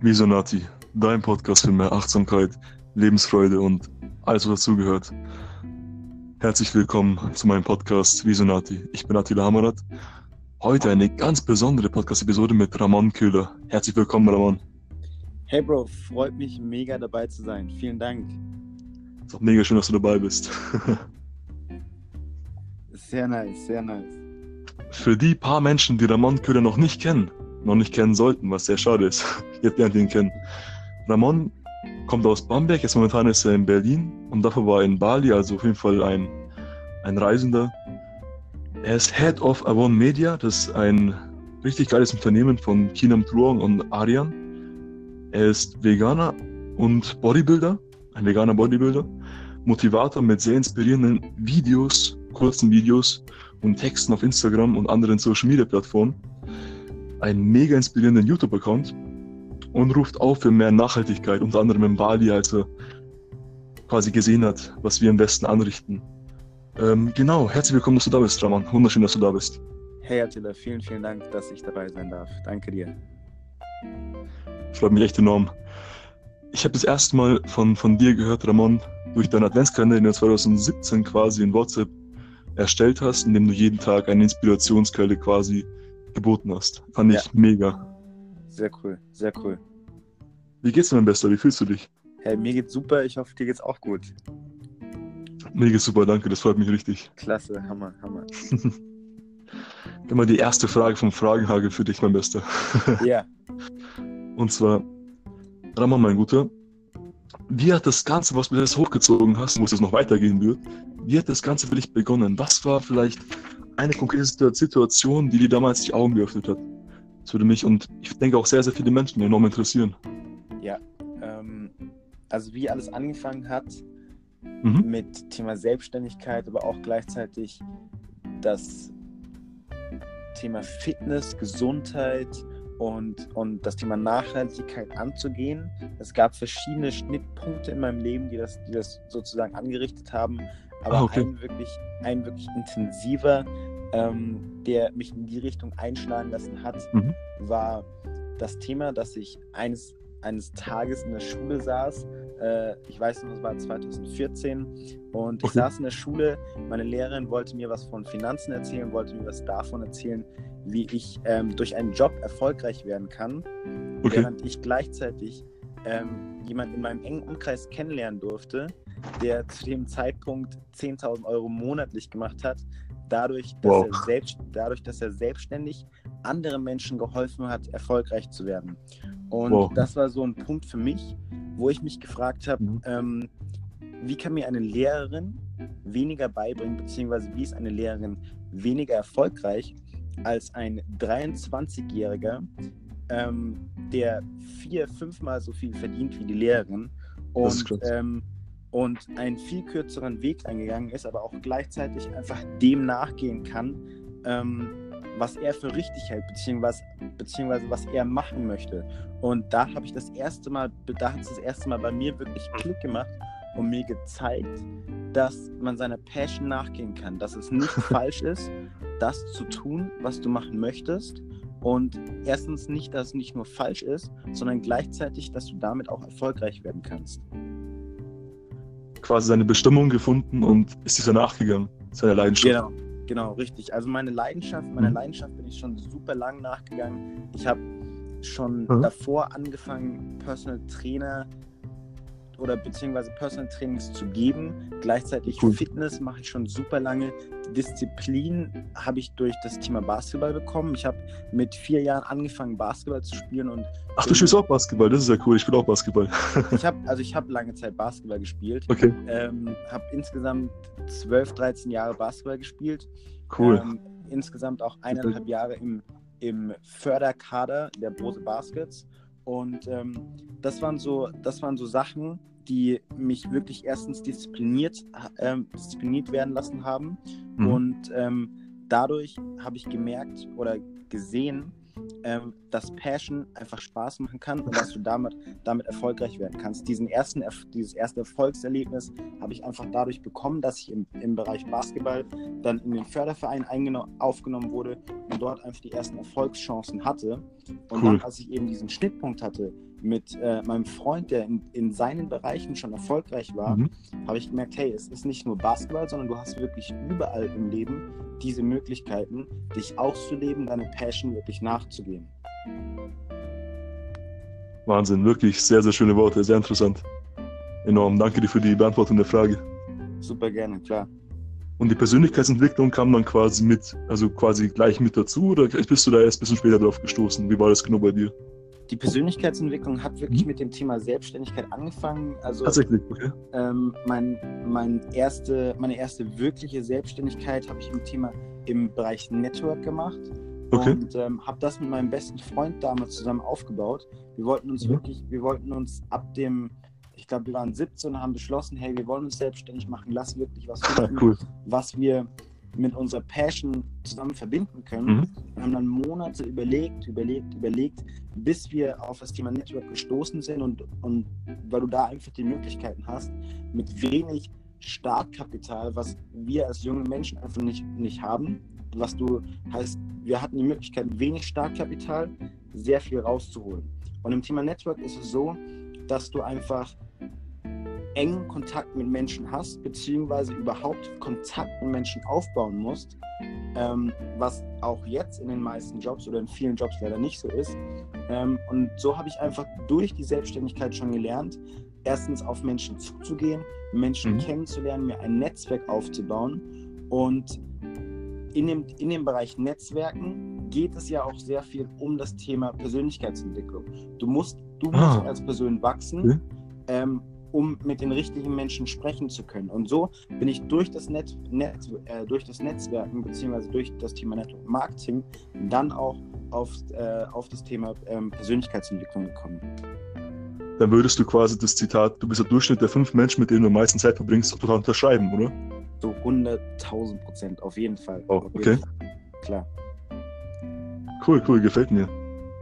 Visonati, dein Podcast für mehr Achtsamkeit, Lebensfreude und alles, was dazugehört. Herzlich willkommen zu meinem Podcast Visonati. Ich bin Attila Hamarat. Heute eine ganz besondere Podcast-Episode mit Ramon Köhler. Herzlich willkommen, Ramon. Hey Bro, freut mich mega dabei zu sein. Vielen Dank. Ist auch mega schön, dass du dabei bist. sehr nice, sehr nice. Für die paar Menschen, die Ramon Köhler noch nicht kennen, noch nicht kennen sollten, was sehr schade ist. Jetzt lernt ihn kennen. Ramon kommt aus Bamberg, jetzt momentan ist er in Berlin und davor war er in Bali, also auf jeden Fall ein, ein Reisender. Er ist Head of Avon Media, das ist ein richtig geiles Unternehmen von Kinam Truong und Arian. Er ist Veganer und Bodybuilder, ein veganer Bodybuilder, Motivator mit sehr inspirierenden Videos, kurzen Videos und Texten auf Instagram und anderen Social Media Plattformen einen mega inspirierenden YouTube-Account und ruft auf für mehr Nachhaltigkeit, unter anderem in Bali, als er quasi gesehen hat, was wir im Westen anrichten. Ähm, genau, herzlich willkommen, dass du da bist, Raman. Wunderschön, dass du da bist. Hey Attila, vielen, vielen Dank, dass ich dabei sein darf. Danke dir. Freut mich echt enorm. Ich habe das erste Mal von, von dir gehört, Ramon, durch deinen Adventskalender, den du 2017 quasi in WhatsApp erstellt hast, in dem du jeden Tag eine Inspirationsquelle quasi geboten hast. Fand ich mega. Sehr cool, sehr cool. Wie geht's dir, mein Bester? Wie fühlst du dich? Hey, mir geht's super. Ich hoffe, dir geht's auch gut. Mir geht's super, danke. Das freut mich richtig. Klasse, Hammer, Hammer. Immer die erste Frage vom Fragenhagel für dich, mein Bester. Ja. Und zwar, Ramon, mein Guter, wie hat das Ganze, was du jetzt hochgezogen hast, wo es noch weitergehen wird, wie hat das Ganze für dich begonnen? Was war vielleicht eine konkrete Situation, die dir damals die Augen geöffnet hat. Das würde mich und ich denke auch sehr, sehr viele Menschen enorm interessieren. Ja, ähm, also wie alles angefangen hat mhm. mit Thema Selbstständigkeit, aber auch gleichzeitig das Thema Fitness, Gesundheit und, und das Thema Nachhaltigkeit anzugehen. Es gab verschiedene Schnittpunkte in meinem Leben, die das, die das sozusagen angerichtet haben. Aber ah, okay. ein, wirklich, ein wirklich intensiver ähm, der mich in die Richtung einschlagen lassen hat, mhm. war das Thema, dass ich eines, eines Tages in der Schule saß. Äh, ich weiß noch, es war 2014 und ich saß in der Schule. Meine Lehrerin wollte mir was von Finanzen erzählen, wollte mir was davon erzählen, wie ich ähm, durch einen Job erfolgreich werden kann, okay. während ich gleichzeitig ähm, jemanden in meinem engen Umkreis kennenlernen durfte, der zu dem Zeitpunkt 10.000 Euro monatlich gemacht hat, dadurch, dass, wow. er selbst, dadurch, dass er selbstständig anderen Menschen geholfen hat, erfolgreich zu werden. Und wow. das war so ein Punkt für mich, wo ich mich gefragt habe, mhm. ähm, wie kann mir eine Lehrerin weniger beibringen, beziehungsweise wie ist eine Lehrerin weniger erfolgreich als ein 23-Jähriger, ähm, der vier, fünfmal so viel verdient wie die Lehrerin. Und ähm, und einen viel kürzeren Weg eingegangen ist, aber auch gleichzeitig einfach dem nachgehen kann, ähm, was er für richtig hält, beziehungsweise, beziehungsweise was er machen möchte. Und da habe ich das erste Mal, da hat es das erste Mal bei mir wirklich Klick gemacht und mir gezeigt, dass man seiner Passion nachgehen kann, dass es nicht falsch ist, das zu tun, was du machen möchtest. Und erstens nicht, dass es nicht nur falsch ist, sondern gleichzeitig, dass du damit auch erfolgreich werden kannst quasi seine Bestimmung gefunden und ist dieser nachgegangen, seiner Leidenschaft. Genau, genau, richtig. Also meine Leidenschaft, meiner mhm. Leidenschaft bin ich schon super lang nachgegangen. Ich habe schon mhm. davor angefangen, Personal Trainer oder beziehungsweise Personal Trainings zu geben. Gleichzeitig cool. Fitness mache ich schon super lange. Disziplin habe ich durch das Thema Basketball bekommen. Ich habe mit vier Jahren angefangen, Basketball zu spielen und. Ach, du spielst auch Basketball, das ist ja cool. Ich spiele auch Basketball. ich habe also ich habe lange Zeit Basketball gespielt. Okay. Ähm, habe insgesamt 12, 13 Jahre Basketball gespielt. Cool. Ähm, insgesamt auch eineinhalb Jahre im, im Förderkader der Bose Baskets. Und ähm, das, waren so, das waren so Sachen, die mich wirklich erstens diszipliniert, äh, diszipliniert werden lassen haben. Mhm. Und ähm, dadurch habe ich gemerkt oder gesehen, ähm, dass Passion einfach Spaß machen kann und dass du damit, damit erfolgreich werden kannst. Diesen ersten, dieses erste Erfolgserlebnis habe ich einfach dadurch bekommen, dass ich im, im Bereich Basketball dann in den Förderverein aufgenommen wurde und dort einfach die ersten Erfolgschancen hatte. Und cool. dann, als ich eben diesen Schnittpunkt hatte, mit äh, meinem Freund, der in, in seinen Bereichen schon erfolgreich war, mhm. habe ich gemerkt, hey, es ist nicht nur Basketball, sondern du hast wirklich überall im Leben diese Möglichkeiten, dich auszuleben, deine Passion wirklich nachzugehen. Wahnsinn, wirklich sehr, sehr schöne Worte, sehr interessant. Enorm, danke dir für die Beantwortung der Frage. Super gerne, klar. Und die Persönlichkeitsentwicklung kam dann quasi mit, also quasi gleich mit dazu oder bist du da erst ein bisschen später drauf gestoßen? Wie war das genau bei dir? Die Persönlichkeitsentwicklung hat wirklich mhm. mit dem Thema Selbstständigkeit angefangen. Also Tatsächlich, okay. Ähm, mein, mein erste, meine erste wirkliche Selbstständigkeit habe ich im Thema im Bereich Network gemacht. Okay. Und ähm, habe das mit meinem besten Freund damals zusammen aufgebaut. Wir wollten uns mhm. wirklich, wir wollten uns ab dem, ich glaube, wir waren 17 und haben beschlossen, hey, wir wollen uns selbstständig machen, lass wirklich was finden, cool. was wir mit unserer Passion zusammen verbinden können. Mhm. Wir haben dann Monate überlegt, überlegt, überlegt, bis wir auf das Thema Network gestoßen sind und, und weil du da einfach die Möglichkeiten hast, mit wenig Startkapital, was wir als junge Menschen einfach nicht, nicht haben, was du heißt, wir hatten die Möglichkeit, wenig Startkapital, sehr viel rauszuholen. Und im Thema Network ist es so, dass du einfach engen Kontakt mit Menschen hast, beziehungsweise überhaupt Kontakt mit Menschen aufbauen musst, ähm, was auch jetzt in den meisten Jobs oder in vielen Jobs leider nicht so ist. Ähm, und so habe ich einfach durch die Selbstständigkeit schon gelernt, erstens auf Menschen zuzugehen, Menschen mhm. kennenzulernen, mir ein Netzwerk aufzubauen. Und in dem, in dem Bereich Netzwerken geht es ja auch sehr viel um das Thema Persönlichkeitsentwicklung. Du musst, du ah. musst als Person wachsen. Okay. Ähm, um mit den richtigen Menschen sprechen zu können. Und so bin ich durch das, Net, Net äh, durch das Netzwerken bzw. durch das Thema Network Marketing dann auch auf, äh, auf das Thema ähm, Persönlichkeitsentwicklung gekommen. Dann würdest du quasi das Zitat, du bist der Durchschnitt der fünf Menschen, mit denen du am meisten Zeit verbringst, total unterschreiben, oder? So 100.000 Prozent, auf jeden Fall. Oh, okay. Fall. Klar. Cool, cool, gefällt mir.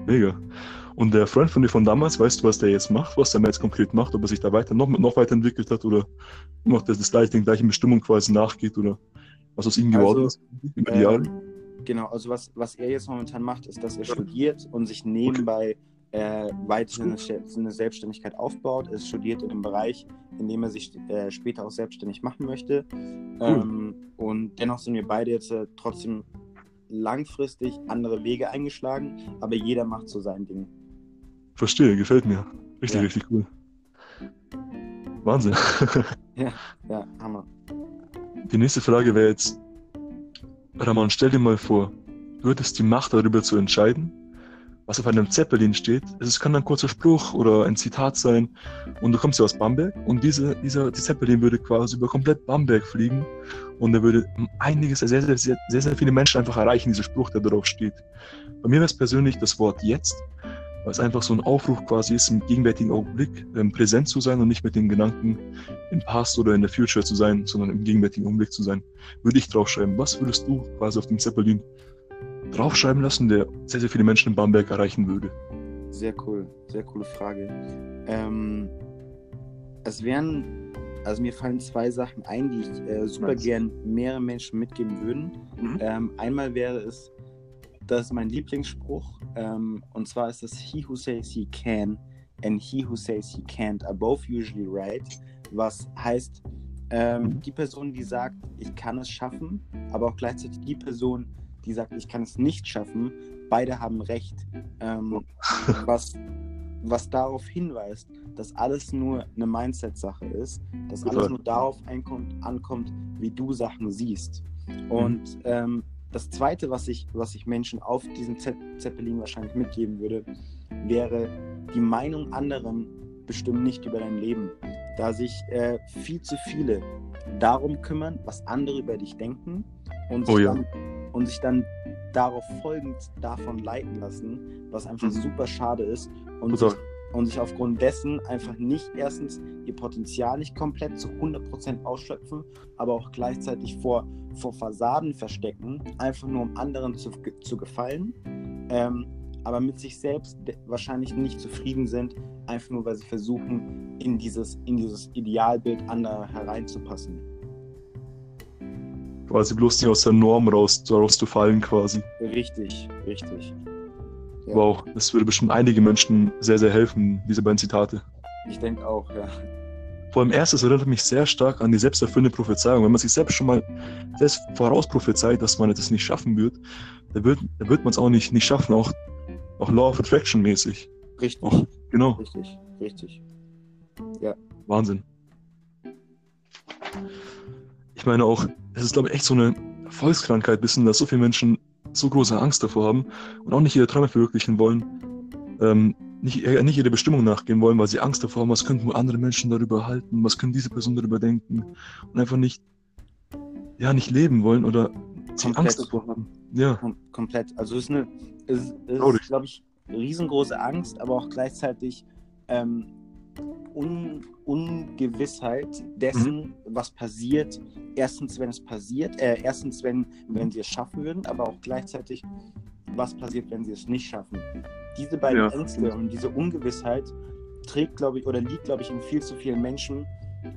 Mega. Und der Freund von dir von damals, weißt du, was der jetzt macht, was der jetzt konkret macht, ob er sich da weiter noch, noch weiterentwickelt hat oder noch das, das gleiche, den gleichen Bestimmung quasi nachgeht oder was aus ihm geworden also, ist über die ähm, Jahre? Genau, also was, was er jetzt momentan macht, ist, dass er studiert und sich nebenbei okay. äh, weiter eine, eine, Selbstständigkeit aufbaut. Er studiert in einem Bereich, in dem er sich äh, später auch selbstständig machen möchte. Cool. Ähm, und dennoch sind wir beide jetzt äh, trotzdem langfristig andere Wege eingeschlagen, aber jeder macht so sein Ding. Verstehe, gefällt mir. Richtig, ja. richtig cool. Wahnsinn. ja, ja, Hammer. Die nächste Frage wäre jetzt, Ramon, stell dir mal vor, du hättest die Macht darüber zu entscheiden, was auf einem Zeppelin steht. Es kann ein kurzer Spruch oder ein Zitat sein und du kommst ja aus Bamberg und diese, dieser die Zeppelin würde quasi über komplett Bamberg fliegen und er würde einiges, sehr, sehr, sehr, sehr, sehr viele Menschen einfach erreichen, dieser Spruch, der darauf steht. Bei mir wäre es persönlich das Wort jetzt weil es einfach so ein Aufruf quasi ist, im gegenwärtigen Augenblick ähm, präsent zu sein und nicht mit den Gedanken im Past oder in der Future zu sein, sondern im gegenwärtigen Augenblick zu sein. Würde ich draufschreiben, was würdest du quasi auf dem Zeppelin draufschreiben lassen, der sehr, sehr viele Menschen in Bamberg erreichen würde? Sehr cool, sehr coole Frage. Ähm, es wären, also mir fallen zwei Sachen ein, die ich äh, super nice. gern mehrere Menschen mitgeben würden. Mhm. Ähm, einmal wäre es, das ist mein Lieblingsspruch. Ähm, und zwar ist es He who says he can and he who says he can't are both usually right. Was heißt, ähm, die Person, die sagt, ich kann es schaffen, aber auch gleichzeitig die Person, die sagt, ich kann es nicht schaffen, beide haben recht. Ähm, was, was darauf hinweist, dass alles nur eine Mindset-Sache ist, dass alles nur darauf ankommt, wie du Sachen siehst. Und ähm, das Zweite, was ich, was ich Menschen auf diesen Zeppelin wahrscheinlich mitgeben würde, wäre, die Meinung anderen bestimmen nicht über dein Leben. Da sich äh, viel zu viele darum kümmern, was andere über dich denken und sich, oh, ja. dann, und sich dann darauf folgend davon leiten lassen, was einfach mhm. super schade ist und sich, und sich aufgrund dessen einfach nicht erstens ihr Potenzial nicht komplett zu 100% ausschöpfen, aber auch gleichzeitig vor, vor Fassaden verstecken, einfach nur um anderen zu, zu gefallen, ähm, aber mit sich selbst wahrscheinlich nicht zufrieden sind, einfach nur weil sie versuchen, in dieses, in dieses Idealbild anderer hereinzupassen. Quasi bloß nicht aus der Norm raus, rauszufallen, quasi. Richtig, richtig. Ja. Wow, das würde bestimmt einige Menschen sehr, sehr helfen, diese beiden Zitate. Ich denke auch, ja. Vor allem erstes erinnert mich sehr stark an die selbsterfüllende Prophezeiung. Wenn man sich selbst schon mal selbst vorausprophezeit, dass man das nicht schaffen wird, dann wird, dann wird man es auch nicht, nicht schaffen, auch, auch Law of Attraction mäßig. Richtig. Auch, genau. Richtig, richtig. Ja. Wahnsinn. Ich meine auch, es ist, glaube ich, echt so eine Volkskrankheit, wissen, dass so viele Menschen so große Angst davor haben und auch nicht ihre Träume verwirklichen wollen, ähm, nicht, äh, nicht ihre Bestimmung nachgehen wollen, weil sie Angst davor haben, was könnten andere Menschen darüber halten, was können diese Person darüber denken und einfach nicht, ja, nicht leben wollen oder Komplett. Angst davor haben. Ja. Kom komplett. Also es ist eine, es ist glaube ich, riesengroße Angst, aber auch gleichzeitig ähm, Un Ungewissheit dessen, mhm. was passiert. Erstens, wenn es passiert, äh, erstens, wenn, wenn sie es schaffen würden, aber auch gleichzeitig, was passiert, wenn sie es nicht schaffen. Diese beiden ja. Ängste und diese Ungewissheit trägt, glaube ich, oder liegt, glaube ich, in viel zu vielen Menschen,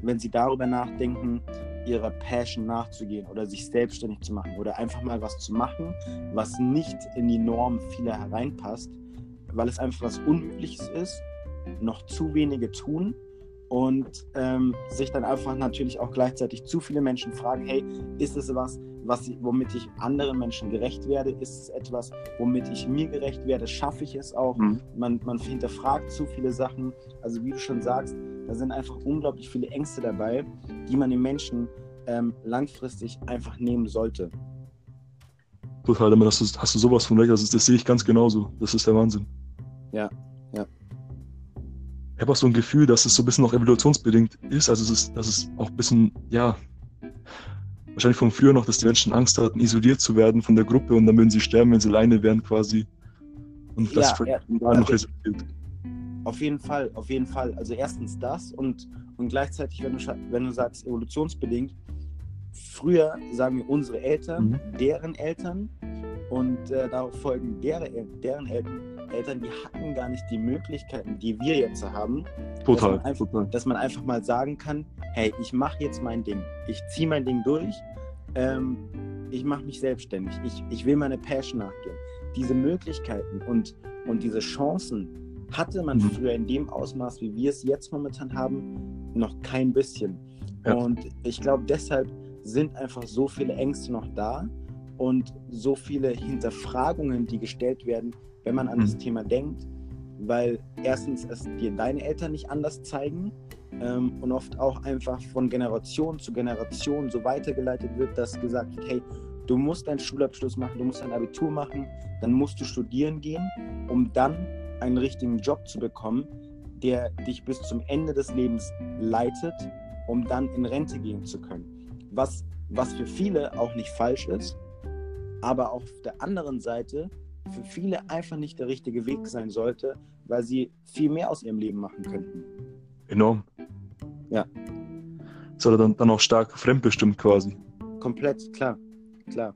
wenn sie darüber nachdenken, ihrer Passion nachzugehen oder sich selbstständig zu machen oder einfach mal was zu machen, was nicht in die Norm vieler hereinpasst, weil es einfach was Unübliches ist, noch zu wenige tun und ähm, sich dann einfach natürlich auch gleichzeitig zu viele Menschen fragen, hey, ist es was, was, womit ich anderen Menschen gerecht werde? Ist es etwas, womit ich mir gerecht werde? Schaffe ich es auch? Mhm. Man, man hinterfragt zu viele Sachen. Also wie du schon sagst, da sind einfach unglaublich viele Ängste dabei, die man den Menschen ähm, langfristig einfach nehmen sollte. Total, aber hast du, hast du sowas von recht, das, das sehe ich ganz genauso. Das ist der Wahnsinn. Ja. Ich habe auch so ein Gefühl, dass es so ein bisschen noch evolutionsbedingt ist. Also es ist, dass es auch ein bisschen, ja, wahrscheinlich von früher noch, dass die Menschen Angst hatten, isoliert zu werden von der Gruppe und dann würden sie sterben, wenn sie alleine wären quasi. Und das ja, ja, da noch resultiert. Auf jeden Fall, auf jeden Fall. Also erstens das und, und gleichzeitig, wenn du, wenn du sagst, evolutionsbedingt, früher sagen wir unsere Eltern, mhm. deren Eltern und äh, darauf folgen deren, deren Eltern, Eltern, die hatten gar nicht die Möglichkeiten, die wir jetzt haben. Total dass man einfach, total. Dass man einfach mal sagen kann, hey, ich mache jetzt mein Ding. Ich ziehe mein Ding durch. Ähm, ich mache mich selbstständig. Ich, ich will meine Passion nachgehen. Diese Möglichkeiten und, und diese Chancen hatte man mhm. früher in dem Ausmaß, wie wir es jetzt momentan haben, noch kein bisschen. Ja. Und ich glaube, deshalb sind einfach so viele Ängste noch da und so viele Hinterfragungen, die gestellt werden, wenn man an mhm. das Thema denkt, weil erstens es dir deine Eltern nicht anders zeigen ähm, und oft auch einfach von Generation zu Generation so weitergeleitet wird, dass gesagt wird, hey, du musst deinen Schulabschluss machen, du musst ein Abitur machen, dann musst du studieren gehen, um dann einen richtigen Job zu bekommen, der dich bis zum Ende des Lebens leitet, um dann in Rente gehen zu können. Was, was für viele auch nicht falsch ist, aber auf der anderen Seite für viele einfach nicht der richtige Weg sein sollte, weil sie viel mehr aus ihrem Leben machen könnten. Enorm. Ja. War dann, dann auch stark fremdbestimmt quasi. Komplett, klar, klar.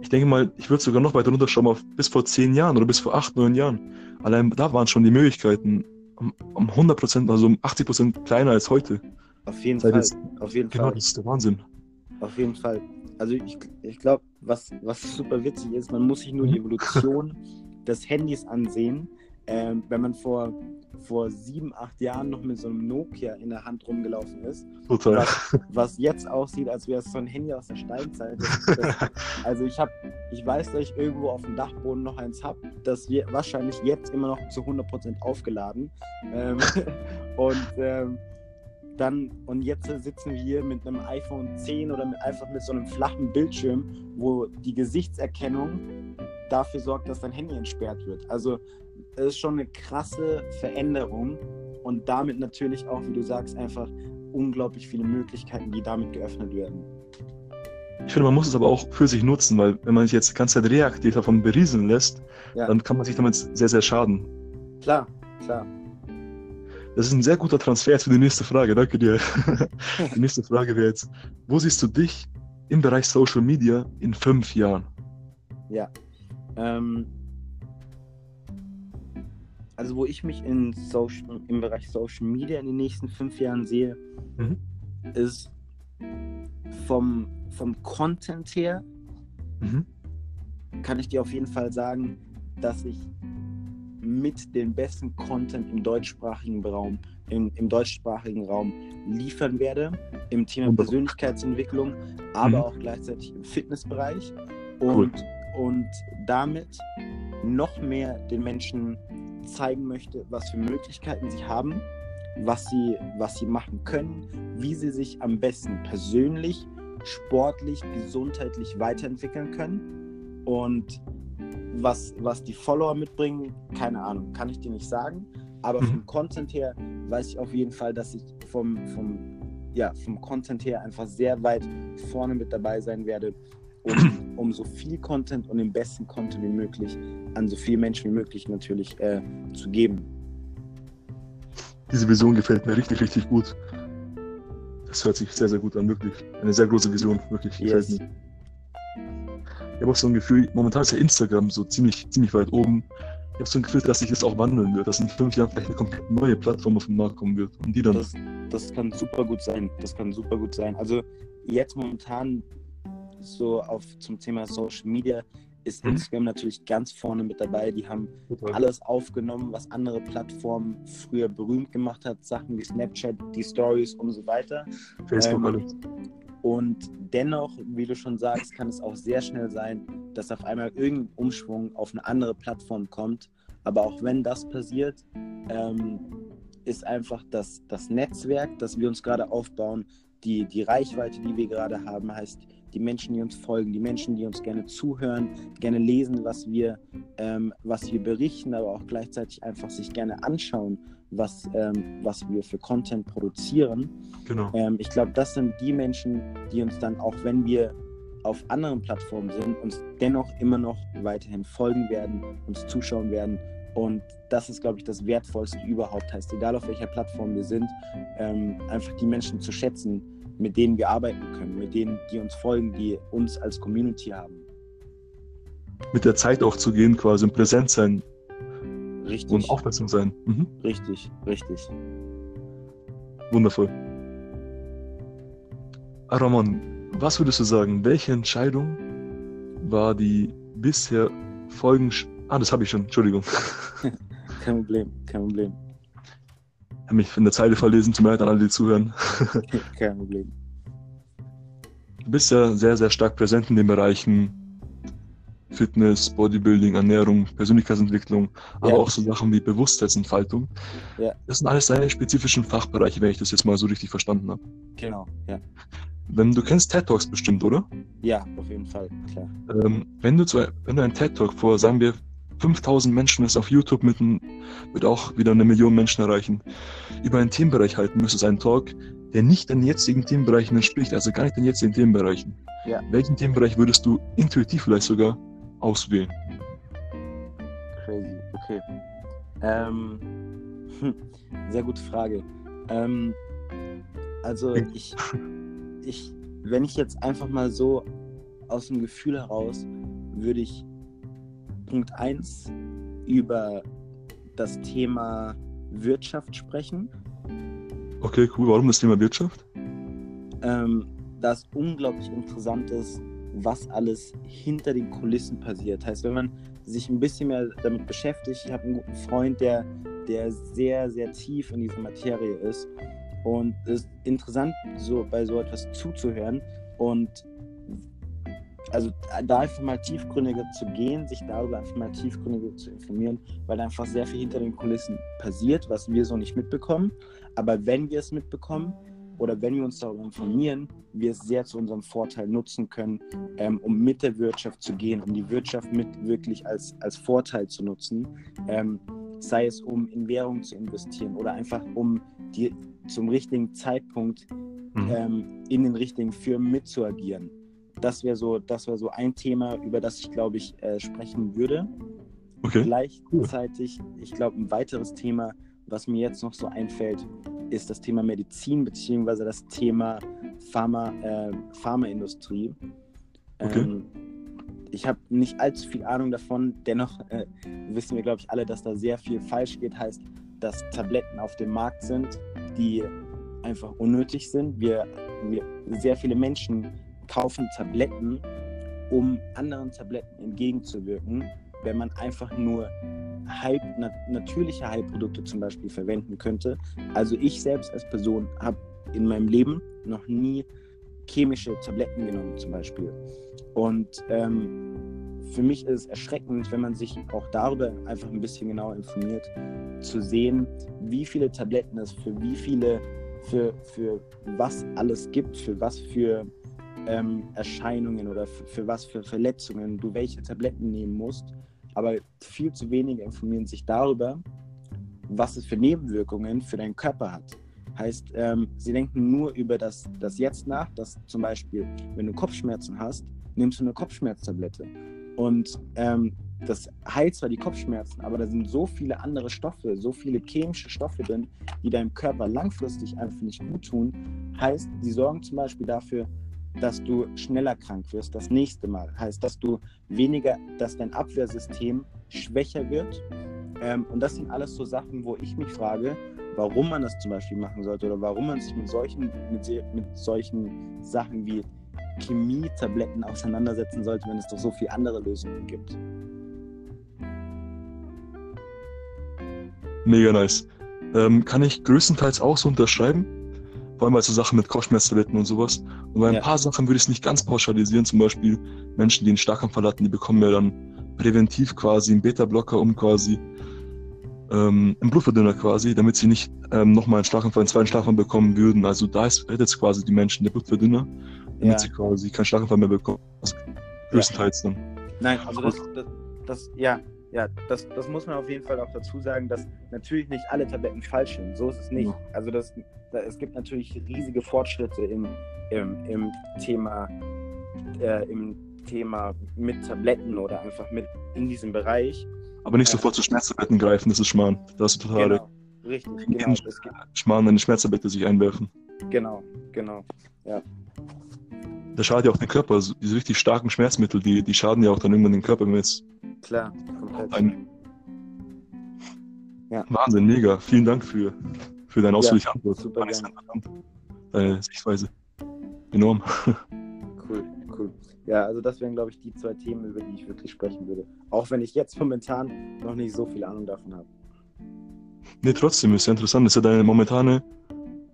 Ich denke mal, ich würde sogar noch weiter runterschauen, auf bis vor zehn Jahren oder bis vor acht, neun Jahren. Allein da waren schon die Möglichkeiten um, um 100 Prozent, also um 80 Prozent kleiner als heute. Auf jeden Fall. Jetzt, auf jeden genau, Fall. das ist der Wahnsinn. Auf jeden Fall. Also ich, ich glaube, was, was super witzig ist, man muss sich nur die mhm. Evolution des Handys ansehen. Ähm, wenn man vor, vor sieben, acht Jahren noch mit so einem Nokia in der Hand rumgelaufen ist, Total. Was, was jetzt aussieht, als wäre es so ein Handy aus der Steinzeit. Das, also ich habe, ich weiß, dass ich irgendwo auf dem Dachboden noch eins habe, das wird wahrscheinlich jetzt immer noch zu 100% aufgeladen. Ähm, und ähm, dann, und jetzt sitzen wir hier mit einem iPhone 10 oder mit, einfach mit so einem flachen Bildschirm, wo die Gesichtserkennung dafür sorgt, dass dein Handy entsperrt wird. Also es ist schon eine krasse Veränderung und damit natürlich auch, wie du sagst, einfach unglaublich viele Möglichkeiten, die damit geöffnet werden. Ich finde, man muss es aber auch für sich nutzen, weil wenn man sich jetzt die ganze Zeit reaktiv davon berieseln lässt, ja. dann kann man sich damit sehr, sehr schaden. Klar, klar. Das ist ein sehr guter Transfer für die nächste Frage. Danke dir. die nächste Frage wäre jetzt: Wo siehst du dich im Bereich Social Media in fünf Jahren? Ja. Ähm, also, wo ich mich in Social, im Bereich Social Media in den nächsten fünf Jahren sehe, mhm. ist vom, vom Content her, mhm. kann ich dir auf jeden Fall sagen, dass ich mit dem besten Content im deutschsprachigen Raum, im, im deutschsprachigen Raum liefern werde, im Thema Persönlichkeitsentwicklung, aber mhm. auch gleichzeitig im Fitnessbereich und, cool. und damit noch mehr den Menschen zeigen möchte, was für Möglichkeiten sie haben, was sie, was sie machen können, wie sie sich am besten persönlich, sportlich, gesundheitlich weiterentwickeln können. Und was, was die Follower mitbringen, keine Ahnung, kann ich dir nicht sagen. Aber vom mhm. Content her weiß ich auf jeden Fall, dass ich vom, vom, ja, vom Content her einfach sehr weit vorne mit dabei sein werde, um, um so viel Content und den besten Content wie möglich an so viele Menschen wie möglich natürlich äh, zu geben. Diese Vision gefällt mir richtig, richtig gut. Das hört sich sehr, sehr gut an, wirklich. Eine sehr große Vision, wirklich. Yes. Gefällt mir. Ich habe auch so ein Gefühl, momentan ist ja Instagram so ziemlich, ziemlich weit oben. Ich habe so ein Gefühl, dass sich das auch wandeln wird, dass in fünf Jahren vielleicht eine komplett neue Plattform auf den Markt kommen wird. Und die dann. Das, das kann super gut sein. Das kann super gut sein. Also jetzt momentan so auf zum Thema Social Media ist mhm. Instagram natürlich ganz vorne mit dabei. Die haben Total. alles aufgenommen, was andere Plattformen früher berühmt gemacht hat, Sachen wie Snapchat, die Stories und so weiter. Facebook ähm, alles. Und dennoch, wie du schon sagst, kann es auch sehr schnell sein, dass auf einmal irgendein Umschwung auf eine andere Plattform kommt. Aber auch wenn das passiert, ähm, ist einfach das, das Netzwerk, das wir uns gerade aufbauen, die, die Reichweite, die wir gerade haben, heißt die Menschen, die uns folgen, die Menschen, die uns gerne zuhören, gerne lesen, was wir, ähm, was wir berichten, aber auch gleichzeitig einfach sich gerne anschauen, was, ähm, was wir für Content produzieren. Genau. Ähm, ich glaube, das sind die Menschen, die uns dann, auch wenn wir auf anderen Plattformen sind, uns dennoch immer noch weiterhin folgen werden, uns zuschauen werden. Und das ist, glaube ich, das Wertvollste überhaupt. Heißt, egal auf welcher Plattform wir sind, ähm, einfach die Menschen zu schätzen, mit denen wir arbeiten können, mit denen, die uns folgen, die uns als Community haben. Mit der Zeit auch zu gehen, quasi im Präsent sein. Richtig. Und aufmerksam sein. Mhm. Richtig, richtig. Wundervoll. Ramon, was würdest du sagen, welche Entscheidung war die bisher folgen... Ah, das habe ich schon, Entschuldigung. kein Problem, kein Problem habe mich in der Zeile verlesen, zum Beispiel an alle, die zuhören. Kein Problem. Du bist ja sehr, sehr stark präsent in den Bereichen Fitness, Bodybuilding, Ernährung, Persönlichkeitsentwicklung, aber ja. auch so Sachen wie Bewusstseinsentfaltung. Ja. Das sind alles deine spezifischen Fachbereiche, wenn ich das jetzt mal so richtig verstanden habe. Genau, ja. Wenn du kennst TED Talks bestimmt, oder? Ja, auf jeden Fall, klar. Ähm, wenn, du zu, wenn du einen TED Talk vor, sagen wir, 5000 Menschen ist auf YouTube mit ein, wird auch wieder eine Million Menschen erreichen. Über einen Themenbereich halten müsstest einen Talk, der nicht den jetzigen Themenbereichen entspricht, also gar nicht den jetzigen Themenbereichen. Ja. Welchen Themenbereich würdest du intuitiv vielleicht sogar auswählen? Crazy, okay. Ähm, sehr gute Frage. Ähm, also ich, ich, wenn ich jetzt einfach mal so aus dem Gefühl heraus, würde ich Punkt 1 über das Thema Wirtschaft sprechen. Okay, cool. Warum das Thema Wirtschaft? Ähm, da es unglaublich interessant ist, was alles hinter den Kulissen passiert. Heißt, wenn man sich ein bisschen mehr damit beschäftigt, ich habe einen guten Freund, der, der sehr, sehr tief in dieser Materie ist. Und es ist interessant, so bei so etwas zuzuhören und also da einfach mal tiefgründiger zu gehen, sich darüber einfach mal tiefgründiger zu informieren, weil einfach sehr viel hinter den Kulissen passiert, was wir so nicht mitbekommen. Aber wenn wir es mitbekommen oder wenn wir uns darüber informieren, wir es sehr zu unserem Vorteil nutzen können, ähm, um mit der Wirtschaft zu gehen, um die Wirtschaft mit wirklich als, als Vorteil zu nutzen, ähm, sei es um in Währung zu investieren oder einfach um die zum richtigen Zeitpunkt mhm. ähm, in den richtigen Firmen mitzuagieren das wäre so, das wäre so ein Thema, über das ich, glaube ich, äh, sprechen würde. Okay. Gleichzeitig, ich glaube, ein weiteres Thema, was mir jetzt noch so einfällt, ist das Thema Medizin beziehungsweise das Thema Pharma, äh, Pharmaindustrie. Okay. Ähm, ich habe nicht allzu viel Ahnung davon, dennoch äh, wissen wir, glaube ich, alle, dass da sehr viel falsch geht. Heißt, dass Tabletten auf dem Markt sind, die einfach unnötig sind. Wir, wir sehr viele Menschen kaufen Tabletten, um anderen Tabletten entgegenzuwirken, wenn man einfach nur Heil, nat natürliche Heilprodukte zum Beispiel verwenden könnte. Also ich selbst als Person habe in meinem Leben noch nie chemische Tabletten genommen zum Beispiel. Und ähm, für mich ist es erschreckend, wenn man sich auch darüber einfach ein bisschen genauer informiert, zu sehen, wie viele Tabletten es für wie viele, für, für was alles gibt, für was für ähm, Erscheinungen oder für was für Verletzungen du welche Tabletten nehmen musst. Aber viel zu wenige informieren sich darüber, was es für Nebenwirkungen für deinen Körper hat. Heißt, ähm, sie denken nur über das, das Jetzt nach, dass zum Beispiel, wenn du Kopfschmerzen hast, nimmst du eine Kopfschmerztablette. Und ähm, das heilt zwar die Kopfschmerzen, aber da sind so viele andere Stoffe, so viele chemische Stoffe drin, die deinem Körper langfristig einfach nicht gut tun. Heißt, die sorgen zum Beispiel dafür, dass du schneller krank wirst das nächste Mal. Heißt, dass du weniger, dass dein Abwehrsystem schwächer wird. Ähm, und das sind alles so Sachen, wo ich mich frage, warum man das zum Beispiel machen sollte oder warum man sich mit solchen, mit, mit solchen Sachen wie Chemietabletten auseinandersetzen sollte, wenn es doch so viele andere Lösungen gibt. Mega nice. Ähm, kann ich größtenteils auch so unterschreiben. Vor allem bei so Sachen mit Kopfschmerztabletten und sowas. Und bei ein ja. paar Sachen würde ich es nicht ganz pauschalisieren. Zum Beispiel Menschen, die einen Starkanfall hatten, die bekommen ja dann präventiv quasi einen Beta-Blocker, um quasi ähm, einen Blutverdünner quasi, damit sie nicht ähm, nochmal einen Schlaganfall, einen zweiten Schlaganfall bekommen würden. Also da ist, es quasi die Menschen, der Blutverdünner, damit ja. sie quasi keinen Schlaganfall mehr bekommen. Also größtenteils ja. dann. Nein, also das, das, das, ja, ja, das, das muss man auf jeden Fall auch dazu sagen, dass natürlich nicht alle Tabletten falsch sind. So ist es nicht. Also das, das, es gibt natürlich riesige Fortschritte im, im, im Thema, äh, im Thema mit Tabletten oder einfach mit in diesem Bereich. Aber nicht ja. sofort zu Schmerztabletten greifen, das ist Schmarrn. Das ist total genau. Richtig, genau. Schmarrn eine Schmerztablette sich einwerfen. Genau, genau, ja. Das schadet ja auch den Körper. Also diese richtig starken Schmerzmittel, die, die schaden ja auch dann irgendwann den Körper, wenn jetzt. Klar, komplett. Ein... Ja. Wahnsinn, mega. Vielen Dank für, für deine ausführliche ja, Antwort. Super Deine Sichtweise. Enorm. Cool, cool. Ja, also das wären, glaube ich, die zwei Themen, über die ich wirklich sprechen würde. Auch wenn ich jetzt momentan noch nicht so viel Ahnung davon habe. Nee, trotzdem ist ja interessant. Das ist ja deine momentane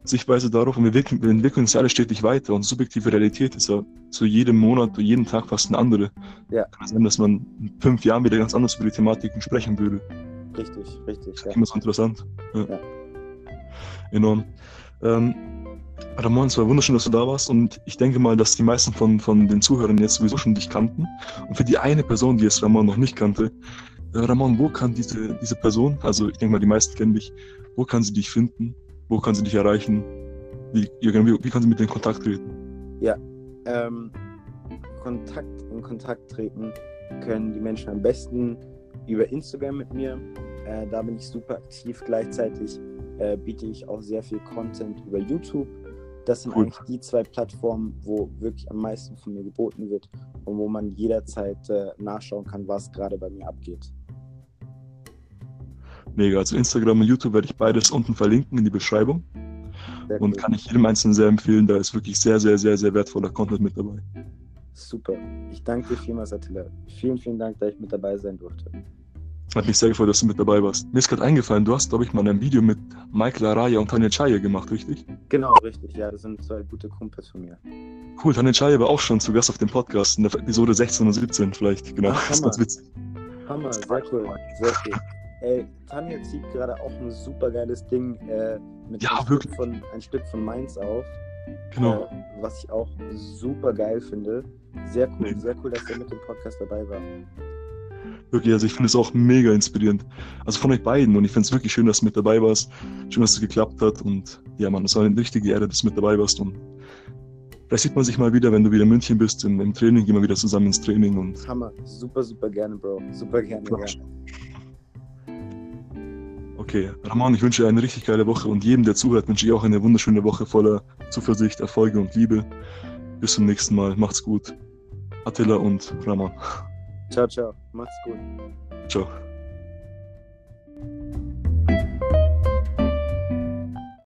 Sichtweise darauf und wir, wirken, wir entwickeln uns ja alle stetig weiter und subjektive Realität ist ja zu jedem Monat, jeden Tag fast eine andere. Ja. Kann sein, dass man in fünf Jahren wieder ganz anders über die Thematiken sprechen würde. Richtig, richtig. Das ist ja. immer so interessant. Ja. ja. Enorm. Ähm, Ramon, es war wunderschön, dass du da warst und ich denke mal, dass die meisten von, von den Zuhörern jetzt sowieso schon dich kannten. Und für die eine Person, die es Ramon noch nicht kannte, äh, Ramon, wo kann diese, diese Person, also ich denke mal, die meisten kennen dich, wo kann sie dich finden? Wo kann sie dich erreichen? Wie, wie, wie kann sie mit dir in Kontakt treten? Ja, ähm, Kontakt, in Kontakt treten können die Menschen am besten über Instagram mit mir. Äh, da bin ich super aktiv. Gleichzeitig äh, biete ich auch sehr viel Content über YouTube. Das sind cool. eigentlich die zwei Plattformen, wo wirklich am meisten von mir geboten wird und wo man jederzeit äh, nachschauen kann, was gerade bei mir abgeht. Mega. Also Instagram und YouTube werde ich beides unten verlinken in die Beschreibung. Sehr und cool. kann ich jedem Einzelnen sehr empfehlen. Da ist wirklich sehr, sehr, sehr, sehr wertvoller Content mit dabei. Super. Ich danke dir vielmals, Attila. Vielen, vielen Dank, dass ich mit dabei sein durfte. Hat mich sehr gefreut, dass du mit dabei warst. Mir ist gerade eingefallen, du hast, glaube ich, mal ein Video mit Michael Araya und Tanja Chaye gemacht, richtig? Genau, richtig. Ja, das sind zwei gute Kumpels von mir. Cool, Tanja Chaye war auch schon zu Gast auf dem Podcast, in der Episode 16 und 17 vielleicht. Genau, Ach, das ist ganz witzig. Hammer, sehr cool. Sehr cool. Ey, Tanja zieht gerade auch ein super geiles Ding äh, mit ja, ein, Stück von, ein Stück von Mainz auf. Genau. Äh, was ich auch super geil finde. Sehr cool, nee. sehr cool, dass er mit dem Podcast dabei war. Wirklich, also ich finde es auch mega inspirierend. Also von euch beiden und ich finde es wirklich schön, dass du mit dabei warst. Schön, dass es geklappt hat und ja, Mann, es war eine richtige Ehre, dass du mit dabei warst und vielleicht sieht man sich mal wieder, wenn du wieder in München bist, im, im Training, gehen wir wieder zusammen ins Training und. Hammer, super, super gerne, Bro. Super gerne. Ja. Okay, Ramon, ich wünsche dir eine richtig geile Woche und jedem, der zuhört, wünsche ich auch eine wunderschöne Woche voller Zuversicht, Erfolge und Liebe. Bis zum nächsten Mal. Macht's gut. Attila und Ramon. Ciao, ciao. Macht's gut. Ciao.